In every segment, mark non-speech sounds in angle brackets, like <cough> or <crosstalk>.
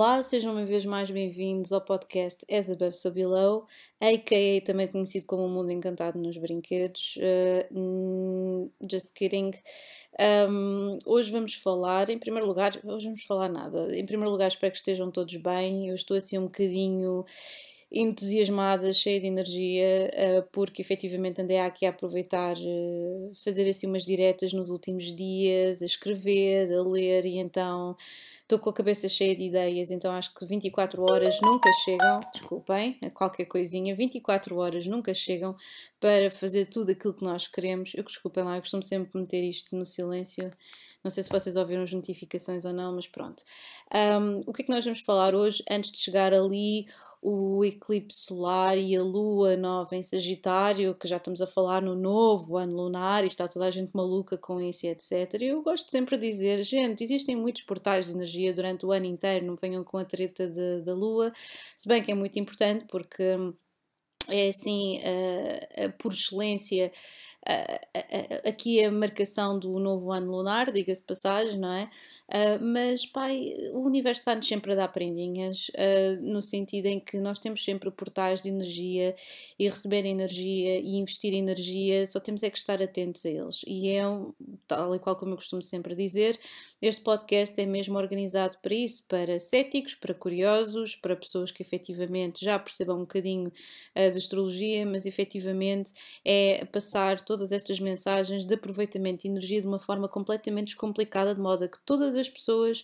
Olá, sejam uma vez mais bem-vindos ao podcast As Above So Below, a.k.a. também conhecido como O Mundo Encantado nos Brinquedos. Uh, just kidding. Um, hoje vamos falar, em primeiro lugar, hoje vamos falar nada. Em primeiro lugar, espero que estejam todos bem. Eu estou assim um bocadinho entusiasmada, cheia de energia, uh, porque efetivamente andei aqui a aproveitar, uh, fazer assim umas diretas nos últimos dias, a escrever, a ler e então estou com a cabeça cheia de ideias, então acho que 24 horas nunca chegam, desculpem, qualquer coisinha, 24 horas nunca chegam para fazer tudo aquilo que nós queremos. Eu desculpem lá, eu costumo sempre meter isto no silêncio. Não sei se vocês ouviram as notificações ou não, mas pronto. Um, o que é que nós vamos falar hoje antes de chegar ali o eclipse solar e a lua nova em Sagitário, que já estamos a falar no novo ano lunar e está toda a gente maluca com isso e etc. Eu gosto sempre de dizer, gente, existem muitos portais de energia durante o ano inteiro, não venham com a treta de, da lua, se bem que é muito importante porque é assim, uh, por excelência, uh, aqui a marcação do novo ano lunar, diga-se passagem, não é? Uh, mas, pai, o universo está-nos sempre a dar prendinhas, uh, no sentido em que nós temos sempre portais de energia e receber energia e investir energia, só temos é que estar atentos a eles. E é, tal e qual como eu costumo sempre dizer, este podcast é mesmo organizado para isso, para céticos, para curiosos, para pessoas que efetivamente já percebam um bocadinho uh, de astrologia, mas efetivamente é passar todas estas mensagens de aproveitamento de energia de uma forma completamente descomplicada, de modo a que todas as pessoas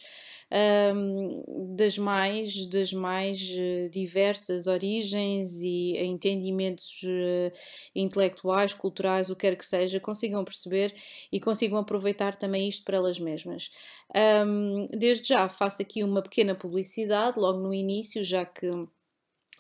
um, das mais, das mais eh, diversas origens e entendimentos uh, intelectuais, culturais, o que quer que seja, consigam perceber e consigam aproveitar também isto para elas mesmas. Um, desde já faço aqui uma pequena publicidade, logo no início, já que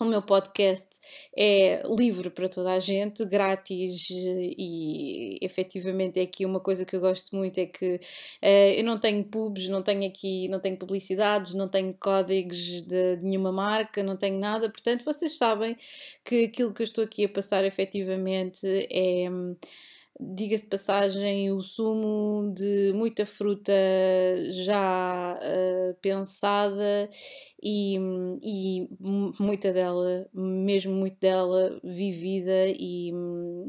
o meu podcast é livre para toda a gente, grátis e efetivamente é aqui uma coisa que eu gosto muito é que uh, eu não tenho pubs, não tenho aqui, não tenho publicidades, não tenho códigos de, de nenhuma marca, não tenho nada, portanto vocês sabem que aquilo que eu estou aqui a passar efetivamente é diga-se de passagem, o sumo de muita fruta já uh, pensada e, e muita dela, mesmo muito dela, vivida e,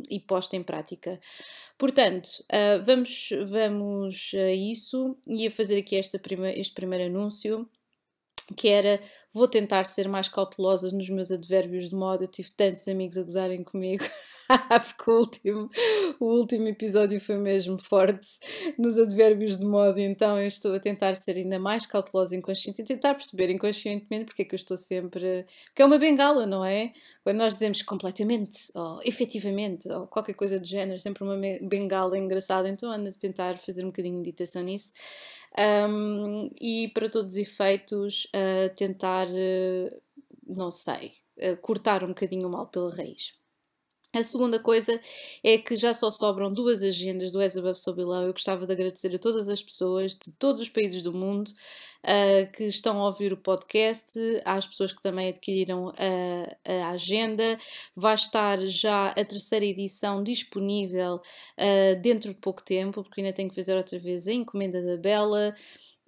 e posta em prática. Portanto, uh, vamos, vamos a isso e a fazer aqui esta prima, este primeiro anúncio que era vou tentar ser mais cautelosa nos meus advérbios de moda. Tive tantos amigos a gozarem comigo. <laughs> porque o último, o último episódio foi mesmo forte nos advérbios de moda, então eu estou a tentar ser ainda mais cautelosa inconsciente e tentar perceber inconscientemente porque é que eu estou sempre. Porque é uma bengala, não é? Quando nós dizemos completamente, ou efetivamente, ou qualquer coisa do género, sempre uma bengala engraçada, então ando a tentar fazer um bocadinho de meditação nisso. Um, e para todos os efeitos, uh, tentar, uh, não sei, uh, cortar um bocadinho o mal pela raiz. A segunda coisa é que já só sobram duas agendas do As Above So Below. Eu gostava de agradecer a todas as pessoas de todos os países do mundo uh, que estão a ouvir o podcast, às pessoas que também adquiriram a, a agenda. Vai estar já a terceira edição disponível uh, dentro de pouco tempo, porque ainda tenho que fazer outra vez a encomenda da Bela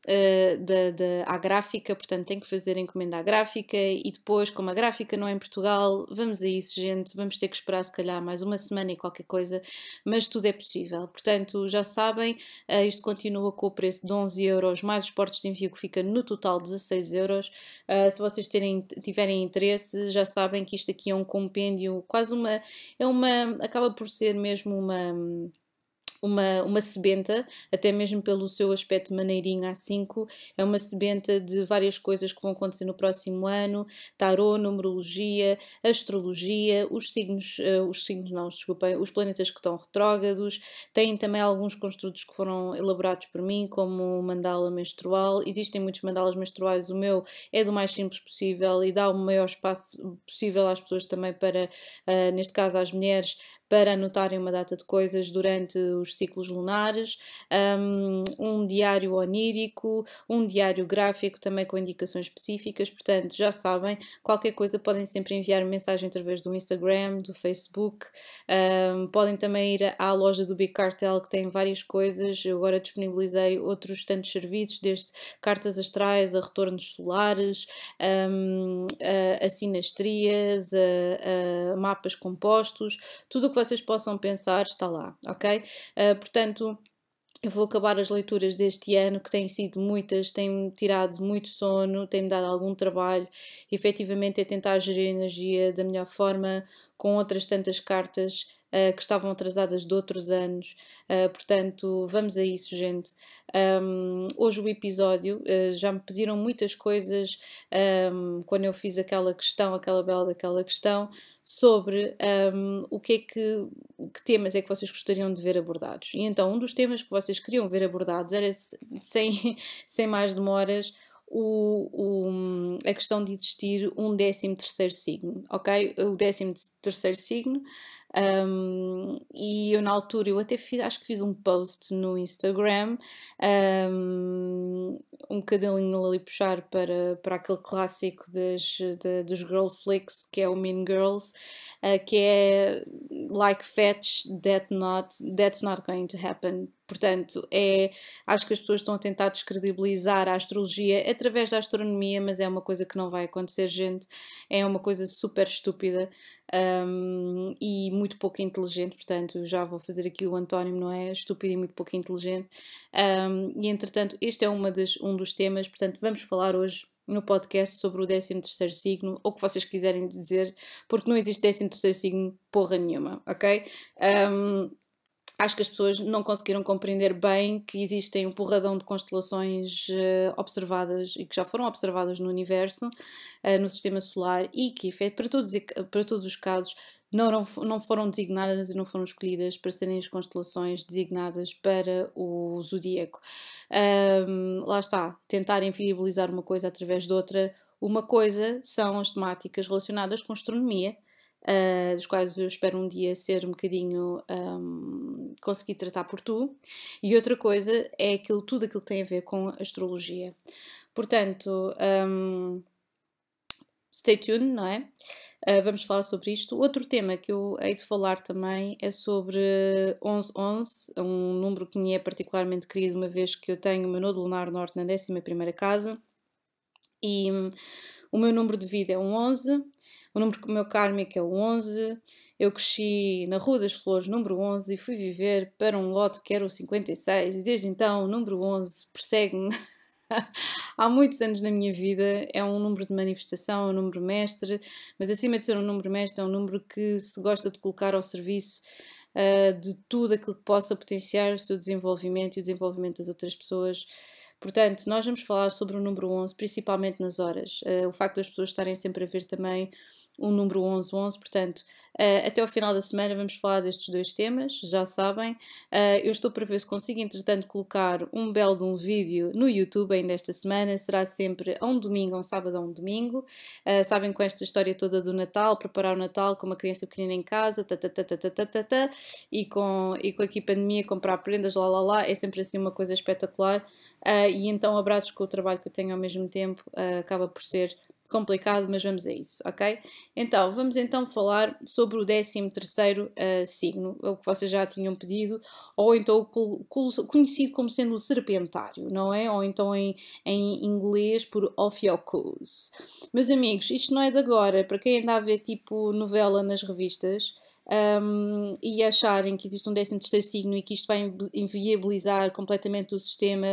uh, da, da, à gráfica, portanto tem que fazer encomenda à gráfica e depois, como a gráfica não é em Portugal, vamos a isso, gente, vamos ter que esperar se calhar mais uma semana e qualquer coisa, mas tudo é possível. Portanto, já sabem, uh, isto continua com o preço de 11 euros, mais os portos de envio que fica no total 16 euros. Uh, se vocês terem, tiverem interesse, já sabem que isto aqui é um compêndio, quase uma, é uma, acaba por ser mesmo uma uma, uma sebenta, até mesmo pelo seu aspecto maneirinho A5, é uma sebenta de várias coisas que vão acontecer no próximo ano, tarô, numerologia, astrologia, os signos, uh, os signos não, desculpem, os planetas que estão retrógrados, tem também alguns construtos que foram elaborados por mim, como mandala menstrual, existem muitos mandalas menstruais, o meu é do mais simples possível e dá o maior espaço possível às pessoas também para, uh, neste caso às mulheres, para anotarem uma data de coisas durante os ciclos lunares, um, um diário onírico, um diário gráfico também com indicações específicas. Portanto, já sabem, qualquer coisa podem sempre enviar mensagem através do Instagram, do Facebook. Um, podem também ir à loja do Big Cartel que tem várias coisas. Eu agora disponibilizei outros tantos serviços, desde cartas astrais a retornos solares, um, a, a sinastrias, a, a mapas compostos, tudo o que vocês possam pensar está lá, ok? Uh, portanto, eu vou acabar as leituras deste ano, que têm sido muitas, têm-me tirado muito sono, têm-me dado algum trabalho. efetivamente, é tentar gerir energia da melhor forma, com outras tantas cartas uh, que estavam atrasadas de outros anos. Uh, portanto, vamos a isso, gente. Um, hoje o episódio, uh, já me pediram muitas coisas um, quando eu fiz aquela questão, aquela bela daquela questão, sobre um, o que é que, que temas é que vocês gostariam de ver abordados. E então, um dos temas que vocês queriam ver abordados era, <laughs> sem, sem mais demoras, o, o, a questão de existir um 13 terceiro signo, ok? O 13 terceiro signo um, e eu na altura eu até fiz, acho que fiz um post no Instagram, um, um bocadinho ali puxar para, para aquele clássico das, de, dos girl flicks que é o Mean Girls, uh, que é like fetch that not, that's not going to happen. Portanto, é, acho que as pessoas estão a tentar descredibilizar a astrologia através da astronomia, mas é uma coisa que não vai acontecer, gente. É uma coisa super estúpida um, e muito pouco inteligente, portanto, já vou fazer aqui o antónimo, não é? Estúpido e muito pouco inteligente. Um, e entretanto, este é uma das, um dos temas, portanto, vamos falar hoje no podcast sobre o 13 terceiro signo, ou o que vocês quiserem dizer, porque não existe 13 terceiro signo porra nenhuma, ok? Um, acho que as pessoas não conseguiram compreender bem que existem um porradão de constelações uh, observadas e que já foram observadas no universo, uh, no sistema solar e que, para todos, para todos os casos, não, não, não foram designadas e não foram escolhidas para serem as constelações designadas para o zodíaco. Um, lá está, tentar inviabilizar uma coisa através de outra. Uma coisa são as temáticas relacionadas com astronomia, uh, dos quais eu espero um dia ser um bocadinho um, conseguir tratar por tu, e outra coisa é aquilo, tudo aquilo que tem a ver com astrologia. Portanto, um, stay tuned, não é? Uh, vamos falar sobre isto. Outro tema que eu hei de falar também é sobre 1111, um número que me é particularmente querido, uma vez que eu tenho o meu nodo lunar norte na 11 casa e um, o meu número de vida é um 11 o número meu kármico é o 11. Eu cresci na Rua das Flores, número 11, e fui viver para um lote que era o 56, e desde então o número 11 persegue-me <laughs> há muitos anos na minha vida. É um número de manifestação, é um número mestre, mas acima de ser um número mestre, é um número que se gosta de colocar ao serviço uh, de tudo aquilo que possa potenciar o seu desenvolvimento e o desenvolvimento das outras pessoas. Portanto, nós vamos falar sobre o número 11, principalmente nas horas. Uh, o facto das pessoas estarem sempre a ver também o número 1111, portanto, uh, até ao final da semana vamos falar destes dois temas, já sabem. Uh, eu estou para ver se consigo, entretanto, colocar um belo de um vídeo no YouTube ainda esta semana, será sempre a um domingo, a um sábado a um domingo. Uh, sabem, com esta história toda do Natal, preparar o Natal com uma criança pequenina em casa, ta, ta, ta, ta, ta, ta, ta, e, com, e com aqui pandemia, comprar prendas, lá, lá, lá, é sempre assim uma coisa espetacular. e então, abraços com o trabalho que eu tenho ao mesmo tempo, acaba por ser complicado, mas vamos a isso, ok? Então, vamos então falar sobre o 13 terceiro uh, signo, o que vocês já tinham pedido, ou então conhecido como sendo o serpentário, não é? Ou então em, em inglês por Ophiuchus. Meus amigos, isto não é de agora, para quem anda a ver tipo novela nas revistas, um, e acharem que existe um 13 terceiro signo e que isto vai inviabilizar completamente o sistema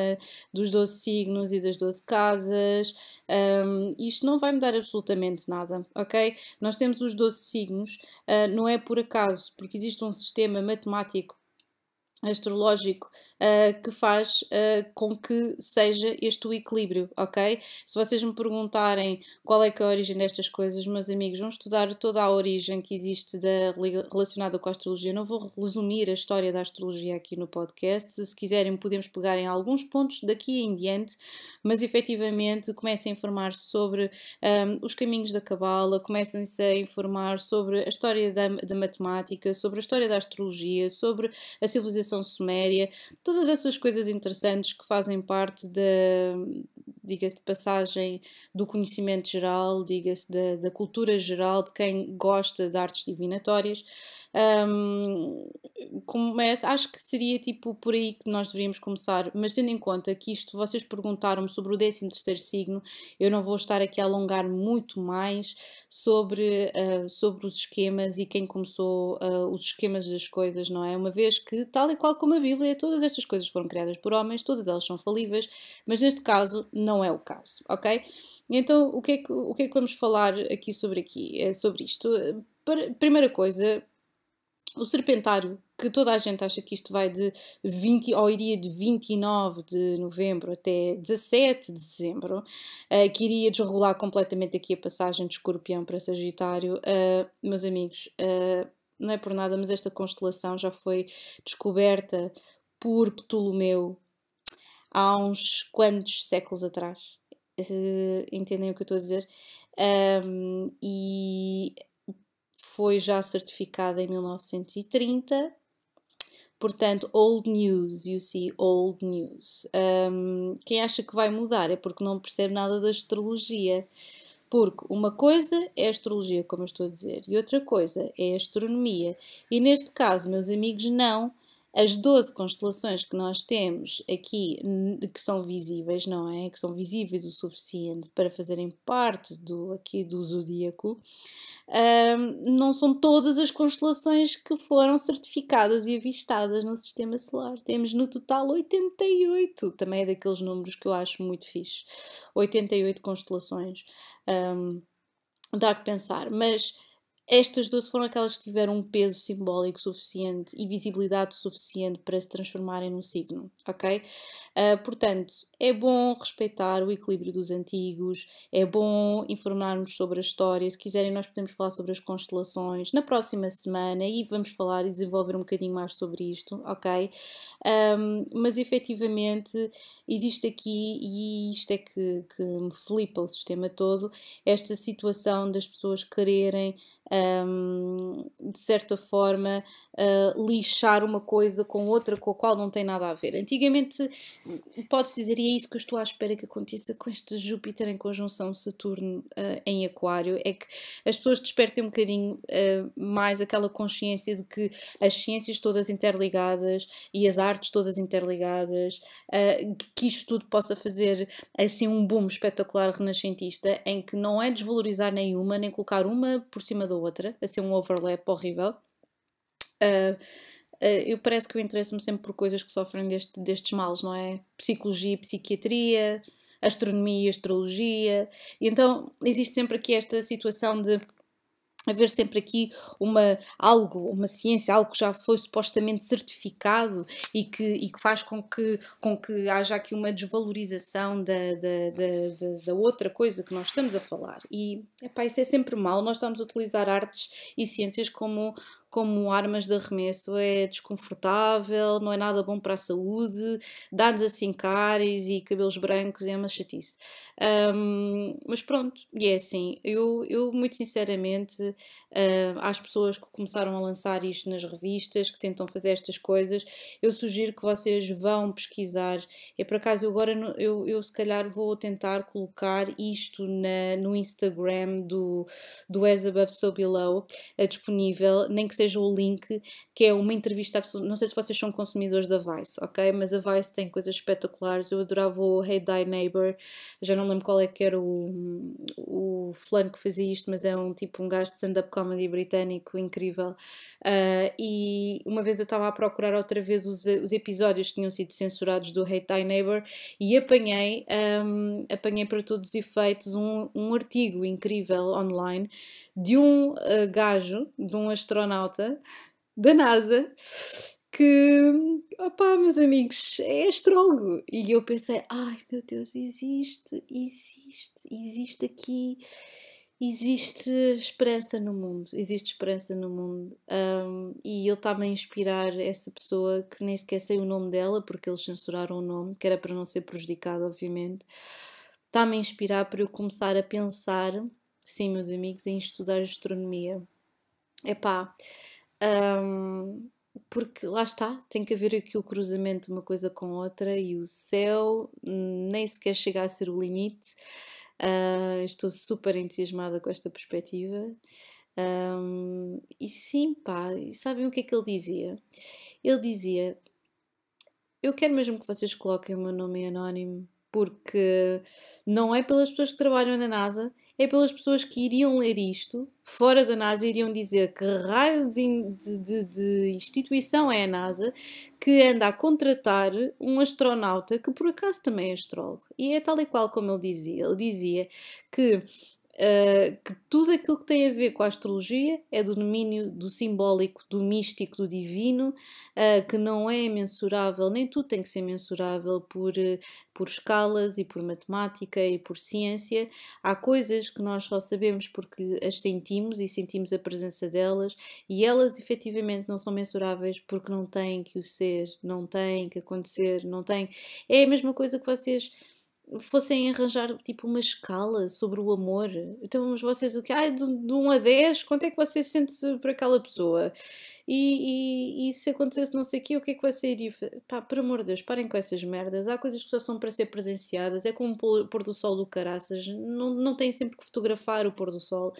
dos 12 signos e das 12 casas, um, isto não vai mudar absolutamente nada, ok? Nós temos os 12 signos, uh, não é por acaso, porque existe um sistema matemático astrológico uh, que faz uh, com que seja este o equilíbrio, ok? Se vocês me perguntarem qual é, é a origem destas coisas, meus amigos, vão estudar toda a origem que existe da, relacionada com a astrologia. Não vou resumir a história da astrologia aqui no podcast. Se quiserem, podemos pegar em alguns pontos daqui em diante, mas efetivamente comecem a informar sobre um, os caminhos da cabala, comecem-se a informar sobre a história da, da matemática, sobre a história da astrologia, sobre a civilização suméria, todas essas coisas interessantes que fazem parte da, diga-se de passagem, do conhecimento geral, diga-se da, da cultura geral de quem gosta de artes divinatórias. Um, começa, acho que seria tipo por aí que nós deveríamos começar, mas tendo em conta que isto vocês perguntaram-me sobre o 13 terceiro signo, eu não vou estar aqui a alongar muito mais sobre, uh, sobre os esquemas e quem começou uh, os esquemas das coisas, não é? Uma vez que, tal e qual como a Bíblia, todas estas coisas foram criadas por homens, todas elas são falíveis, mas neste caso não é o caso, ok? Então, o que é que, o que, é que vamos falar aqui sobre, aqui, é sobre isto? Primeira coisa, o serpentário, que toda a gente acha que isto vai de 20, ou iria de 29 de novembro até 17 de dezembro, uh, que iria desrolar completamente aqui a passagem de escorpião para Sagitário, uh, meus amigos, não é por nada, mas esta constelação já foi descoberta por Ptolomeu há uns quantos séculos atrás. entendem o que eu estou a dizer? Um, e foi já certificada em 1930. Portanto, old news, you see, old news. Um, quem acha que vai mudar é porque não percebe nada da astrologia. Porque uma coisa é astrologia, como eu estou a dizer, e outra coisa é astronomia. E neste caso, meus amigos, não as 12 constelações que nós temos aqui, que são visíveis, não é? Que são visíveis o suficiente para fazerem parte do, aqui do zodíaco, um, não são todas as constelações que foram certificadas e avistadas no sistema solar. Temos no total 88, também é daqueles números que eu acho muito fixe. 88 constelações. Um, dá que pensar, mas estas 12 foram aquelas que tiveram um peso simbólico suficiente e visibilidade suficiente para se transformarem num signo, ok? Uh, portanto, é bom respeitar o equilíbrio dos antigos, é bom informarmos sobre a história. Se quiserem, nós podemos falar sobre as constelações na próxima semana e vamos falar e desenvolver um bocadinho mais sobre isto, ok? Um, mas efetivamente existe aqui, e isto é que, que me flipa o sistema todo, esta situação das pessoas quererem um, de certa forma, uh, lixar uma coisa com outra com a qual não tem nada a ver. Antigamente, pode-se dizer, e é isso que eu estou à espera que aconteça com este Júpiter em conjunção Saturno uh, em Aquário, é que as pessoas despertem um bocadinho uh, mais aquela consciência de que as ciências todas interligadas e as artes todas interligadas, que isto tudo possa fazer assim um boom espetacular renascentista em que não é desvalorizar nenhuma, nem colocar uma por cima da outra, a ser um overlap horrível. Uh, eu parece que eu interesso-me sempre por coisas que sofrem deste, destes males, não é? Psicologia, psiquiatria, astronomia, astrologia. E então existe sempre aqui esta situação de haver sempre aqui uma, algo, uma ciência, algo que já foi supostamente certificado e que, e que faz com que, com que haja aqui uma desvalorização da, da, da, da, outra coisa que nós estamos a falar. E epá, isso é sempre mal, nós estamos a utilizar artes e ciências como, como armas de arremesso é desconfortável, não é nada bom para a saúde, dá-nos assim cáries e cabelos brancos, é uma chatice. Um, mas pronto, e é assim, eu, eu muito sinceramente, uh, às pessoas que começaram a lançar isto nas revistas, que tentam fazer estas coisas, eu sugiro que vocês vão pesquisar. É por acaso, eu agora eu, eu se calhar vou tentar colocar isto na, no Instagram do, do As Above So Below, uh, disponível, nem que seja o link, que é uma entrevista, não sei se vocês são consumidores da Vice, ok? Mas a Vice tem coisas espetaculares, eu adorava o Hey Die Neighbor, já não lembro qual é que era o, o fulano que fazia isto, mas é um tipo um gajo de stand-up comedy britânico incrível. Uh, e uma vez eu estava a procurar outra vez os, os episódios que tinham sido censurados do Hate Thy Neighbor e apanhei, um, apanhei para todos os efeitos um, um artigo incrível online de um uh, gajo, de um astronauta da NASA que, opá, meus amigos, é astrólogo. E eu pensei, ai meu Deus, existe, existe, existe aqui, existe esperança no mundo, existe esperança no mundo. Um, e ele está-me a inspirar essa pessoa que nem sequer sei o nome dela, porque eles censuraram o nome, que era para não ser prejudicado, obviamente. Está-me a inspirar para eu começar a pensar, sim, meus amigos, em estudar astronomia. Epá, um, porque lá está, tem que haver aqui o cruzamento de uma coisa com outra e o céu nem sequer chega a ser o limite. Uh, estou super entusiasmada com esta perspectiva. Um, e sim, pá, e sabem o que é que ele dizia? Ele dizia: Eu quero mesmo que vocês coloquem o meu nome anónimo, porque não é pelas pessoas que trabalham na NASA, é pelas pessoas que iriam ler isto, fora da NASA, iriam dizer que raio de, de, de, instituição é a NASA que anda a contratar um astronauta que por acaso também é astrólogo. E é tal e qual como ele dizia. Ele dizia que Uh, que tudo aquilo que tem a ver com a astrologia é do domínio do simbólico, do místico, do divino, uh, que não é mensurável, nem tudo tem que ser mensurável por, uh, por escalas e por matemática e por ciência. Há coisas que nós só sabemos porque as sentimos e sentimos a presença delas, e elas efetivamente não são mensuráveis porque não têm que o ser, não têm que acontecer, não têm. É a mesma coisa que vocês fossem arranjar tipo uma escala sobre o amor. Então, vocês o que? Ah, de, de 1 a 10, quanto é que você sente por aquela pessoa? E, e, e, se acontecesse não sei o quê, o que é que você iria fazer? Pá, por amor de Deus, parem com essas merdas. Há coisas que só são para ser presenciadas. É como o pôr do sol do caraças. Não, não têm sempre que fotografar o pôr do sol.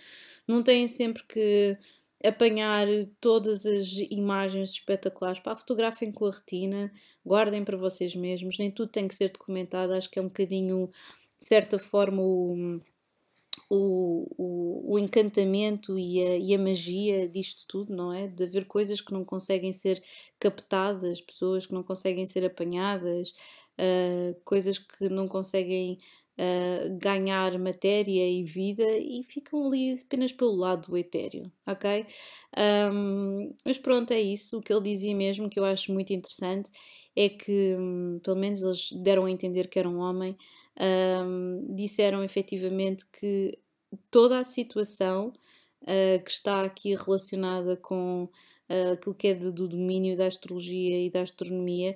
Não têm sempre que apanhar todas as imagens espetaculares. Pá, fotografem com a retina guardem para vocês mesmos, nem tudo tem que ser documentado, acho que é um bocadinho, de certa forma, o, o, o, o encantamento e a, e a magia disto tudo, não é? De haver coisas que não conseguem ser captadas, pessoas que não conseguem ser apanhadas, uh, coisas que não conseguem ganhar matéria e vida e ficam ali apenas pelo lado do etéreo, ok? Um, mas pronto, é isso. O que ele dizia mesmo, que eu acho muito interessante, é que, hum, pelo menos eles deram a entender que era um homem, um, disseram efetivamente que toda a situação uh, que está aqui relacionada com uh, aquilo que é de, do domínio da astrologia e da astronomia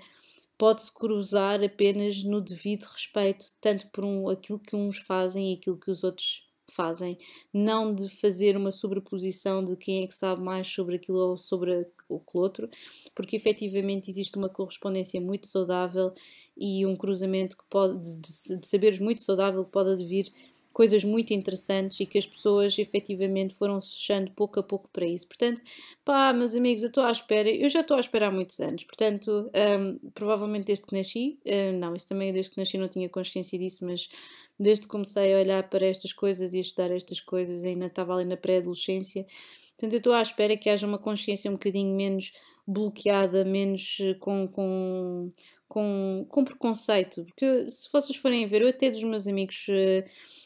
pode-se cruzar apenas no devido respeito, tanto por um, aquilo que uns fazem e aquilo que os outros fazem, não de fazer uma sobreposição de quem é que sabe mais sobre aquilo ou sobre o que outro, porque efetivamente existe uma correspondência muito saudável e um cruzamento que pode, de, de saberes muito saudável que pode advir coisas muito interessantes e que as pessoas efetivamente foram se fechando pouco a pouco para isso. Portanto, pá, meus amigos, eu estou à espera, eu já estou à espera há muitos anos, portanto, um, provavelmente desde que nasci, uh, não, isso também desde que nasci não tinha consciência disso, mas desde que comecei a olhar para estas coisas e a estudar estas coisas, ainda estava ali na pré-adolescência. Portanto, eu estou à espera que haja uma consciência um bocadinho menos bloqueada, menos eh, com, com, com, com preconceito. Porque se vocês forem ver, eu até dos meus amigos uh,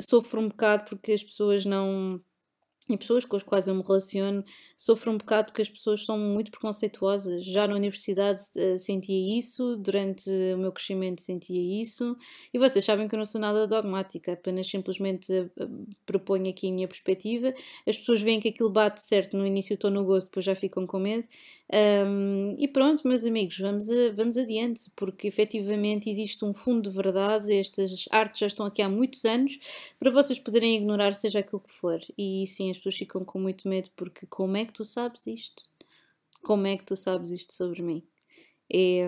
sofro um bocado porque as pessoas não e pessoas com as quais eu me relaciono sofro um bocado porque as pessoas são muito preconceituosas. Já na universidade uh, sentia isso, durante o meu crescimento sentia isso, e vocês sabem que eu não sou nada dogmática, apenas simplesmente uh, proponho aqui a minha perspectiva. As pessoas veem que aquilo bate certo no início, estou no gosto, depois já ficam com medo. Um, e pronto, meus amigos, vamos, a, vamos adiante, porque efetivamente existe um fundo de verdade, estas artes já estão aqui há muitos anos, para vocês poderem ignorar seja aquilo que for. E sim, as pessoas ficam com muito medo, porque como é que tu sabes isto? Como é que tu sabes isto sobre mim? É,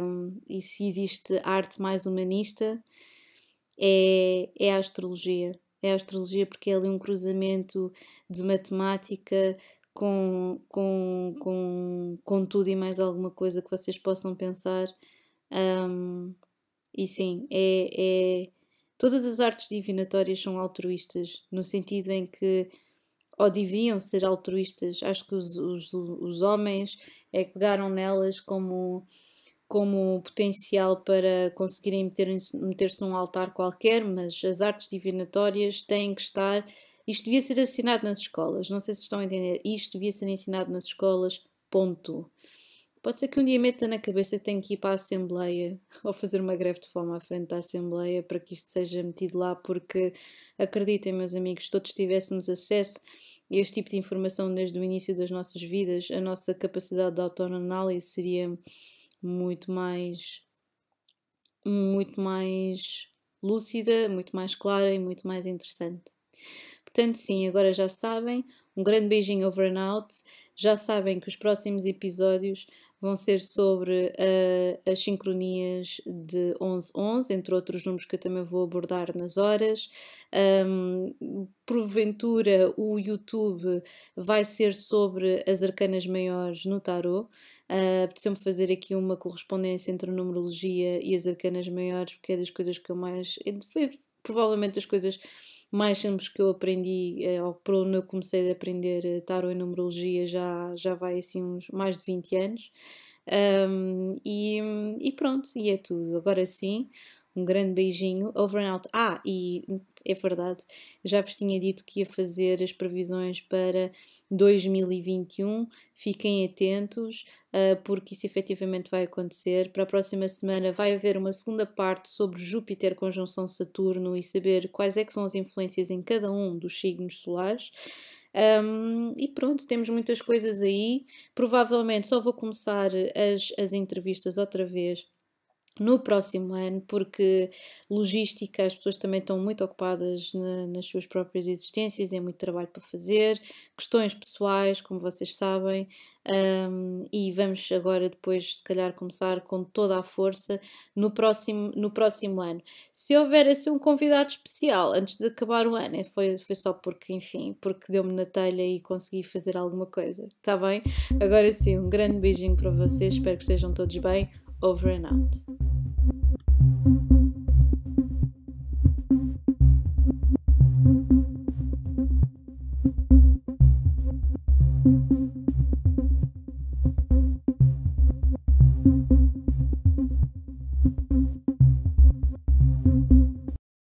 e se existe arte mais humanista, é, é a astrologia. É a astrologia porque é ali um cruzamento de matemática com, com, com, com tudo e mais alguma coisa que vocês possam pensar. Um, e sim, é, é, todas as artes divinatórias são altruístas, no sentido em que, ou deviam ser altruístas, acho que os, os, os homens é que pegaram nelas como, como potencial para conseguirem meter-se meter num altar qualquer, mas as artes divinatórias têm que estar isto devia ser ensinado nas escolas, não sei se estão a entender. Isto devia ser ensinado nas escolas, ponto. Pode ser que um dia meta na cabeça que tenho que ir para a Assembleia <laughs> ou fazer uma greve de fome à frente da Assembleia para que isto seja metido lá, porque acreditem, meus amigos, todos tivéssemos acesso a este tipo de informação desde o início das nossas vidas, a nossa capacidade de autoanálise seria muito mais muito mais lúcida, muito mais clara e muito mais interessante. Portanto, sim, agora já sabem. Um grande beijinho over and out. Já sabem que os próximos episódios vão ser sobre uh, as sincronias de 1111, entre outros números que eu também vou abordar nas horas. Um, porventura, o YouTube vai ser sobre as arcanas maiores no tarot. Uh, Apeteceu-me fazer aqui uma correspondência entre a numerologia e as arcanas maiores, porque é das coisas que eu mais. Foi provavelmente das coisas mais simples que eu aprendi, eh, ou por onde eu comecei a aprender eh, tarot e numerologia já, já vai assim uns mais de 20 anos. Um, e, e pronto, e é tudo. Agora sim, um grande beijinho. Over and out. Ah, e é verdade, já vos tinha dito que ia fazer as previsões para 2021. Fiquem atentos, uh, porque isso efetivamente vai acontecer. Para a próxima semana vai haver uma segunda parte sobre Júpiter conjunção Saturno e saber quais é que são as influências em cada um dos signos solares. Um, e pronto, temos muitas coisas aí. Provavelmente só vou começar as, as entrevistas outra vez no próximo ano, porque logística, as pessoas também estão muito ocupadas na, nas suas próprias existências, é muito trabalho para fazer, questões pessoais, como vocês sabem, um, e vamos agora depois, se calhar, começar com toda a força no próximo, no próximo ano. Se houver assim um convidado especial antes de acabar o ano, foi, foi só porque, enfim, porque deu-me na telha e consegui fazer alguma coisa, está bem? Agora sim, um grande beijinho para vocês, espero que estejam todos bem over and out.